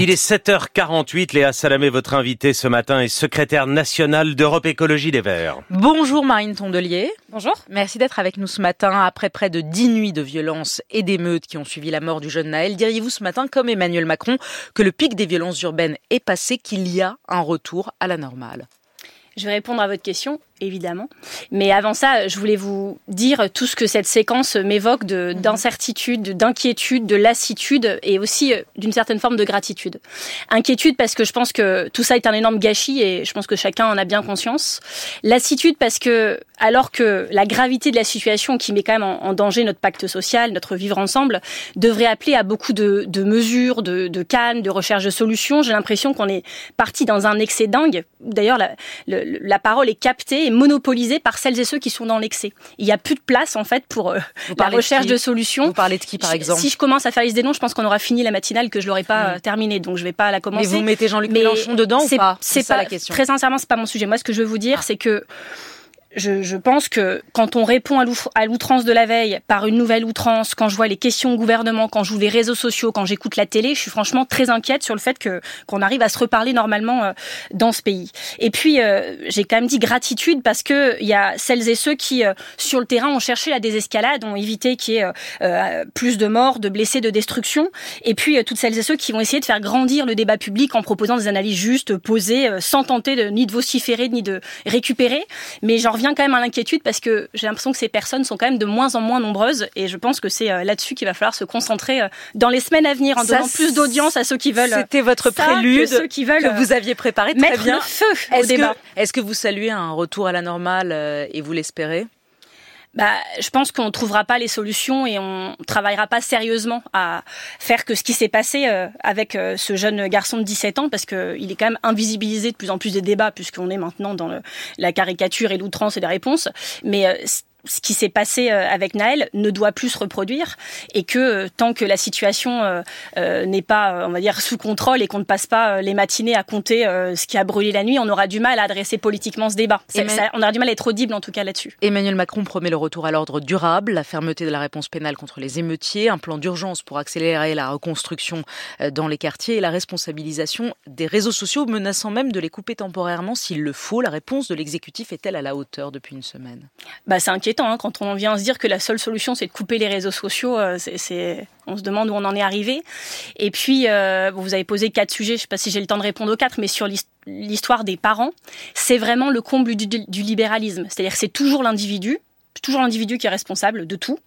Il est 7h48. Léa Salamé, votre invitée ce matin, est secrétaire nationale d'Europe Écologie des Verts. Bonjour Marine Tondelier. Bonjour. Merci d'être avec nous ce matin. Après près de dix nuits de violence et d'émeutes qui ont suivi la mort du jeune Naël, diriez-vous ce matin, comme Emmanuel Macron, que le pic des violences urbaines est passé, qu'il y a un retour à la normale? Je vais répondre à votre question évidemment. Mais avant ça, je voulais vous dire tout ce que cette séquence m'évoque mhm. d'incertitude, d'inquiétude, de lassitude et aussi euh, d'une certaine forme de gratitude. Inquiétude parce que je pense que tout ça est un énorme gâchis et je pense que chacun en a bien conscience. Lassitude parce que alors que la gravité de la situation qui met quand même en, danger notre pacte social, notre vivre ensemble, devrait appeler à beaucoup de, mesures, de, de cannes, de recherche de solutions, j'ai l'impression qu'on est parti dans un excès dingue. D'ailleurs, la, la parole est captée monopolisé par celles et ceux qui sont dans l'excès. Il n'y a plus de place en fait pour euh, la recherche de, solutions. Vous parlez de qui par exemple Si je commence à faire liste des noms, je pense qu'on aura fini la matinale que je l'aurai pas hmm. euh, terminée, donc je vais pas la commencer. Mais vous mettez Jean-Luc Mélenchon dedans ou pas? C'est pas la question. Très sincèrement, c'est pas mon sujet. Moi, ce que je veux vous dire, ah. c'est que je, je, pense que quand on répond à l'outrance de la veille par une nouvelle outrance, quand je vois les questions au gouvernement, quand je joue les réseaux sociaux, quand j'écoute la télé, je suis franchement très inquiète sur le fait que qu'on arrive à se reparler normalement euh, dans ce pays. Et puis euh, j'ai quand même dit gratitude parce que il y a celles et ceux qui euh, sur le terrain ont cherché la désescalade, ont évité qu'il y ait plus de morts, de blessés, de destruction. Et puis toutes celles et ceux qui vont essayer de faire grandir le débat public en proposant des analyses justes, posées, sans tenter de, ni de vociférer ni de récupérer. Mais j'en reviens quand même à l'inquiétude parce que j'ai l'impression que ces personnes sont quand même de moins en moins nombreuses et je pense que c'est euh, là-dessus qu'il va falloir se concentrer euh, dans les semaines à venir en donnant plus d'audience à ceux qui veulent. C'était votre prélude que, qui veulent que vous aviez préparé très mettre bien. le feu au débat. Est-ce que vous saluez un retour à la normale euh, et vous l'espérez? Bah, je pense qu'on ne trouvera pas les solutions et on travaillera pas sérieusement à faire que ce qui s'est passé euh, avec euh, ce jeune garçon de 17 ans, parce qu'il est quand même invisibilisé de plus en plus des débats, puisqu'on est maintenant dans le, la caricature et l'outrance et les réponses. Mais euh, ce qui s'est passé euh, avec Naël ne doit plus se reproduire et que euh, tant que la situation euh, n'est pas, on va dire, sous contrôle et qu'on ne passe pas les matinées à compter ce qui a brûlé la nuit, on aura du mal à adresser politiquement ce débat. on aura du mal à être audible en tout cas là-dessus. Emmanuel Macron promet le retour à l'ordre durable, la fermeté de la réponse pénale contre les émeutiers, un plan d'urgence pour accélérer la reconstruction dans les quartiers et la responsabilisation des réseaux sociaux, menaçant même de les couper temporairement s'il le faut. La réponse de l'exécutif est-elle à la hauteur depuis une semaine? Bah, C'est inquiétant Hein, quand on vient se dire que la seule solution c'est de couper les réseaux sociaux. Euh, c'est, on se demande où on en est arrivé. Et puis, euh, vous avez posé quatre sujets. Je ne sais pas si j'ai le temps de répondre aux quatre, mais sur l'histoire des parents, c'est vraiment le comble du, du libéralisme. C'est-à-dire c'est toujours l'individu toujours l'individu qui est responsable de tout.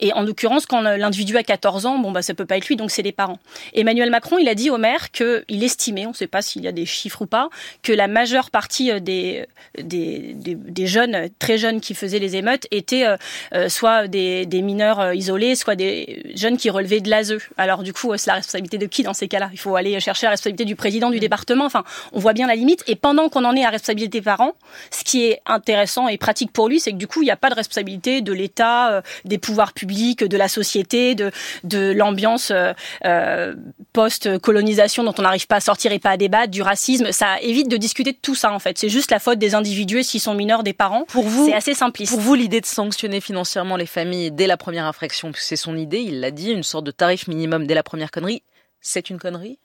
Et en l'occurrence, quand l'individu a 14 ans, bon, bah, ça peut pas être lui, donc c'est les parents. Emmanuel Macron, il a dit au maire qu'il estimait, on ne sait pas s'il y a des chiffres ou pas, que la majeure partie euh, des, des, des, jeunes, très jeunes qui faisaient les émeutes étaient euh, euh, soit des, des, mineurs isolés, soit des jeunes qui relevaient de l'ASE. Alors du coup, c'est la responsabilité de qui dans ces cas-là? Il faut aller chercher la responsabilité du président du mmh. département. Enfin, on voit bien la limite. Et pendant qu'on en est à responsabilité parents, ce qui est intéressant et pratique pour lui, c'est que du coup, il n'y a pas de responsabilité de l'État, euh, des pouvoirs publics, de la société, de, de l'ambiance euh, euh, post-colonisation dont on n'arrive pas à sortir et pas à débattre, du racisme. Ça évite de discuter de tout ça en fait. C'est juste la faute des individus s'ils sont mineurs des parents. Pour vous, c'est assez simpliste. Pour vous, l'idée de sanctionner financièrement les familles dès la première infraction, c'est son idée, il l'a dit, une sorte de tarif minimum dès la première connerie, c'est une connerie?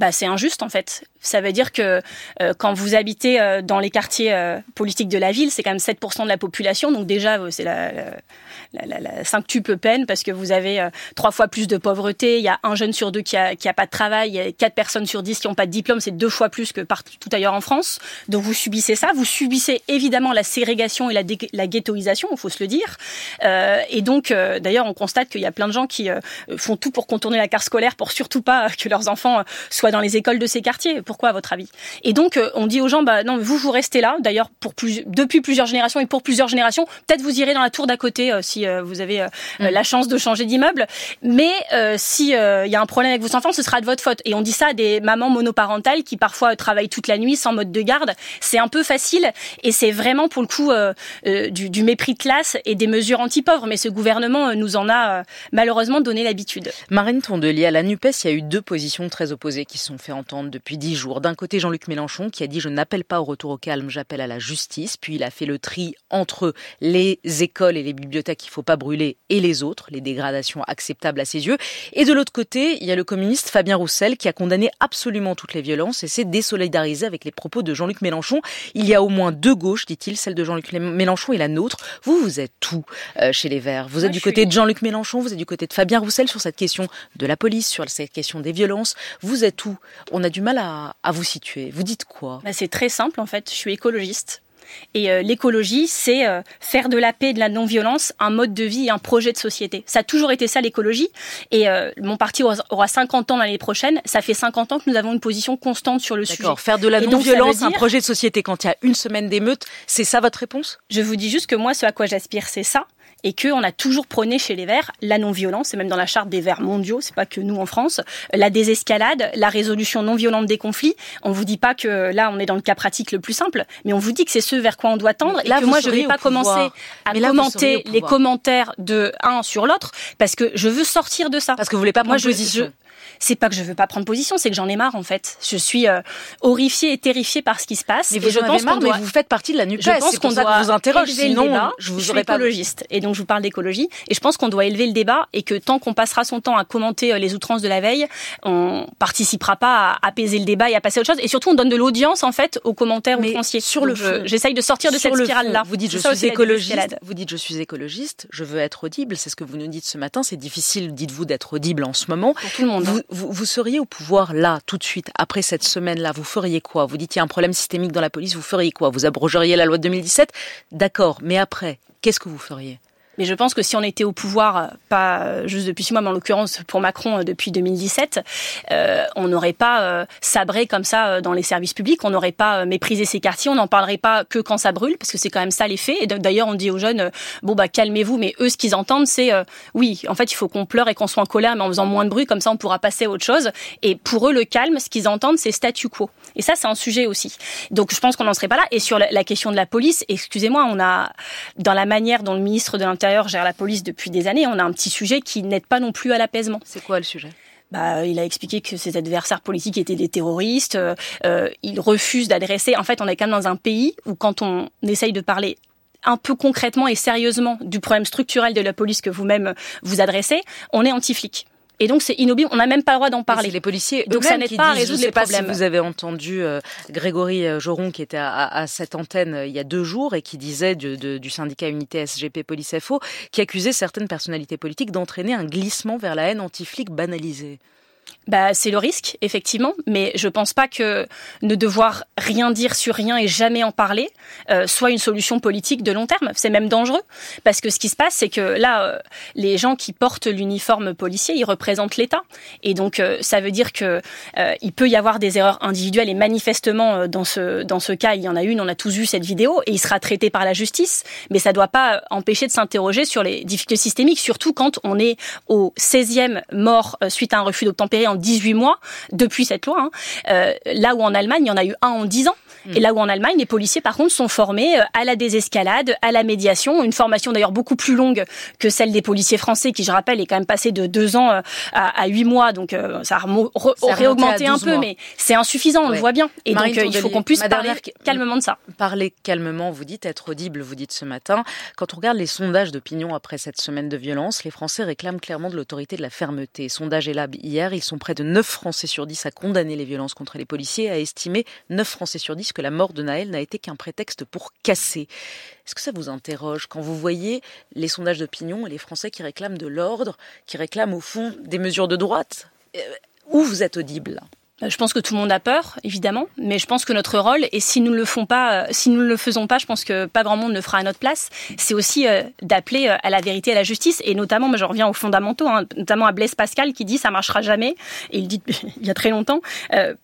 Bah, c'est injuste en fait. Ça veut dire que euh, quand vous habitez euh, dans les quartiers euh, politiques de la ville, c'est quand même 7% de la population, donc déjà c'est la, la, la, peine parce que vous avez trois fois plus de pauvreté, il y a un jeune sur deux qui a, qui a pas de travail, il y a quatre personnes sur dix qui n'ont pas de diplôme, c'est deux fois plus que partout ailleurs en France. Donc vous subissez ça, vous subissez évidemment la ségrégation et la, la ghettoisation, il faut se le dire. et donc d'ailleurs on constate qu'il y a plein de gens qui font tout pour contourner la carte scolaire pour surtout pas que leurs enfants soient dans les écoles de ces quartiers. Pourquoi, à votre avis? Et donc, euh, on dit aux gens, bah non, vous, vous restez là. D'ailleurs, pour plus, depuis plusieurs générations et pour plusieurs générations, peut-être vous irez dans la tour d'à côté euh, si euh, vous avez mm. la chance de changer d'immeuble. Mais si il y a un problème avec vos enfants, ce sera de votre faute. Et on dit ça à des mamans monoparentales qui parfois travaillent toute la nuit sans mode de garde. C'est un peu facile et c'est vraiment pour le coup du, du, mépris de classe et des mesures anti-pauvres. Mais ce gouvernement nous en a malheureusement donné l'habitude. Marine Tondelier, à la NUPES, il y a eu deux positions très opposées qui sont fait entendre depuis dix jours. D'un côté, Jean-Luc Mélenchon qui a dit je n'appelle pas au retour au calme, j'appelle à la justice. Puis il a fait le tri entre les écoles et les bibliothèques qu'il faut pas brûler et les autres, les dégradations acceptables à ses yeux. Et de l'autre côté, il y a le communiste Fabien Roussel qui a condamné absolument toutes les violences et s'est désolidarisé avec les propos de Jean-Luc Mélenchon. Il y a au moins deux gauches, dit-il, celle de Jean-Luc Mélenchon et la nôtre. Vous, vous êtes tout euh, chez les Verts. Vous êtes du côté de Jean-Luc Mélenchon, vous êtes du côté de Fabien Roussel sur cette question de la police, sur cette question des violences. Vous êtes On a du mal à, vous situer. Vous dites quoi? Bah, C'est très simple en fait. Je suis écologiste. Et euh, l'écologie, c'est euh, faire de la paix et de la non-violence un mode de vie et un projet de société. Ça a toujours été ça l'écologie. Et euh, mon parti aura, 50 ans l'année prochaine. Ça fait 50 ans que nous avons une position constante sur le sujet. Faire de la non-violence un projet de société quand il y a une semaine d'émeute, c'est ça votre réponse? Je vous dis juste que moi, ce à quoi j'aspire, c'est ça et qu'on a toujours prôné chez les Verts la non-violence, et même dans la charte des Verts mondiaux, c'est pas que nous en France, la désescalade, la résolution non violente des conflits. On vous dit pas que là on est dans le cas pratique le plus simple, mais on vous dit que c'est ce vers quoi on doit tendre. là, et que moi je vais pas commencer à commenter les commentaires de un sur l'autre parce que je veux sortir de ça. Parce que vous voulez pas prendre position c'est pas que je veux pas prendre position, c'est que j'en ai marre en fait. Je suis euh, horrifiée et terrifiée par ce qui se passe. Mais vous je pense marre, mais vous faites partie de la NUPES. Je pense qu'on doit vous interroge, sinon débat. je vous je suis écologiste et donc je vous parle d'écologie. Et je pense qu'on doit élever le débat et que tant qu'on passera son temps à commenter euh, les outrances de la veille, on participera pas à apaiser le débat et à passer à autre chose. Et surtout on donne de l'audience en fait aux commentaires mais outranciers. Sur le j'essaye de sortir de cette spirale là. Vous dites je suis écologiste. Vous dites je suis écologiste, je veux être audible, c'est ce que vous nous dites ce matin, c'est difficile dites-vous d'être audible en ce moment. Pour tout le monde. Hein. vous, vous seriez au pouvoir là, tout de suite, après cette semaine-là, vous feriez quoi? Vous dites il y a un problème systémique dans la police, vous feriez quoi? Vous abrogeriez la loi de 2017 D'accord, mais après, qu'est-ce que vous feriez? Mais je pense que si on était au pouvoir, euh, pas euh, juste depuis six mois, mais en l'occurrence pour Macron euh, depuis 2017, on n'aurait pas sabré comme ça dans les services publics, on n'aurait pas méprisé ces quartiers, on n'en parlerait pas que quand ça brûle, parce que c'est quand même ça les faits. Et d'ailleurs, on dit aux jeunes, bon bah calmez-vous, mais eux, ce qu'ils entendent, c'est oui, en fait, il faut qu'on pleure et qu'on soit en colère, mais en faisant moins de bruit, comme ça, on pourra passer à autre chose. Et pour eux, le calme, ce qu'ils entendent, c'est statu quo. Et ça, c'est un sujet aussi. Donc, je pense qu'on n'en serait pas là. Et sur la question de la police, excusez-moi, on a dans la manière dont le ministre de l'Intérieur gère la police depuis des années, on a un petit sujet qui n'aide pas non plus à l'apaisement. C'est quoi le sujet? Bah, il a expliqué que ses adversaires politiques étaient des terroristes. Euh, il refuse d'adresser. En fait, on est quand même dans un pays où, quand on essaye de parler un peu concrètement et sérieusement du problème structurel de la police que vous-même vous adressez, on est anti-flic. Et donc c'est inaudible, on n'a même pas le droit d'en parler. Les policiers, donc ça n'aide pas à résoudre les problèmes. Si vous avez entendu euh, Grégory euh, Joron qui était à, cette antenne euh, il y a deux jours et qui disait du syndicat Unité SGP Police FO, qui accusait certaines personnalités politiques d'entraîner un glissement vers la haine anti-flic banalisée bah, c'est le risque, effectivement, mais je pense pas que ne devoir rien dire sur rien et jamais en parler euh, soit une solution politique de long terme. C'est même dangereux, parce que ce qui se passe, c'est que là, euh, les gens qui portent l'uniforme policier, ils représentent l'État, et donc euh, ça veut dire que il peut y avoir des erreurs individuelles, et manifestement dans ce dans ce cas, il y en a une. On a tous vu cette vidéo, et il sera traité par la justice, mais ça doit pas empêcher de s'interroger sur les difficultés systémiques, surtout quand on est au 16e mort suite à un refus d'obtempérer en 18 mois depuis cette loi. Hein. Euh, là où en Allemagne, il y en a eu un en 10 ans. Mm. Et là où en Allemagne, les policiers, par contre, sont formés euh, à la désescalade, à la médiation, une formation d'ailleurs beaucoup plus longue que celle des policiers français, qui, je rappelle, est quand même passée de 2 ans euh, à, 8 mois. Donc ça a aurait augmenté un peu, mais c'est insuffisant, on le voit bien. Et donc il faut qu'on puisse parler calmement de ça. Parler calmement, vous dites être audible, vous dites ce matin. Quand on regarde les sondages d'opinion après cette semaine de violence, les Français réclament clairement de l'autorité de la fermeté. Sondage Elab hier, ils sont près de 9 Français sur 10 à condamner les violences contre les policiers, à estimer 9 Français sur 10 que la mort de Naël n'a été qu'un prétexte pour casser. Est-ce que ça vous interroge quand vous voyez les sondages d'opinion et les Français qui réclament de l'ordre, qui réclament au fond des mesures de droite euh, Où vous êtes audible? Je pense que tout le monde a peur, évidemment, mais je pense que notre rôle, et si nous ne le font pas, euh, si nous ne le faisons pas, je pense que pas grand monde ne fera à notre place, c'est aussi euh, d'appeler à la vérité à la justice, et notamment, moi je reviens aux fondamentaux, hein, notamment à Blaise Pascal qui dit ça marchera jamais, et il dit il y a très longtemps,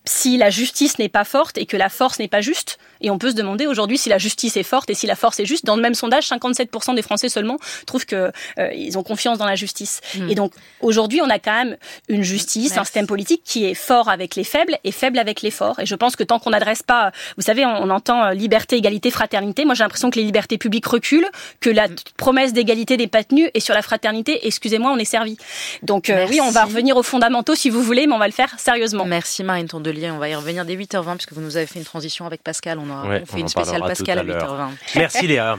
si la justice n'est pas forte et que la force n'est pas juste, et on peut se demander aujourd'hui si la justice est forte et si la force est juste. Dans le même sondage, 57% des Français seulement trouvent que ils ont confiance dans la justice. Hmm. Et donc aujourd'hui, on a quand même une justice, un système politique qui est fort avec les faible est faible avec l'effort. Et je pense que tant qu'on n'adresse pas, vous savez, on, entend liberté, égalité, fraternité. Moi, j'ai l'impression que les libertés publiques reculent, que la promesse d'égalité n'est pas tenue, et sur la fraternité, excusez-moi, on est servi. Donc oui, on va revenir aux fondamentaux si vous voulez, mais on va le faire sérieusement. Merci Marine Tondelier. On va y revenir dès 8h20 puisque vous nous avez fait une transition avec Pascal. On, a, fait une spéciale Pascal à 8h20. Merci Léa.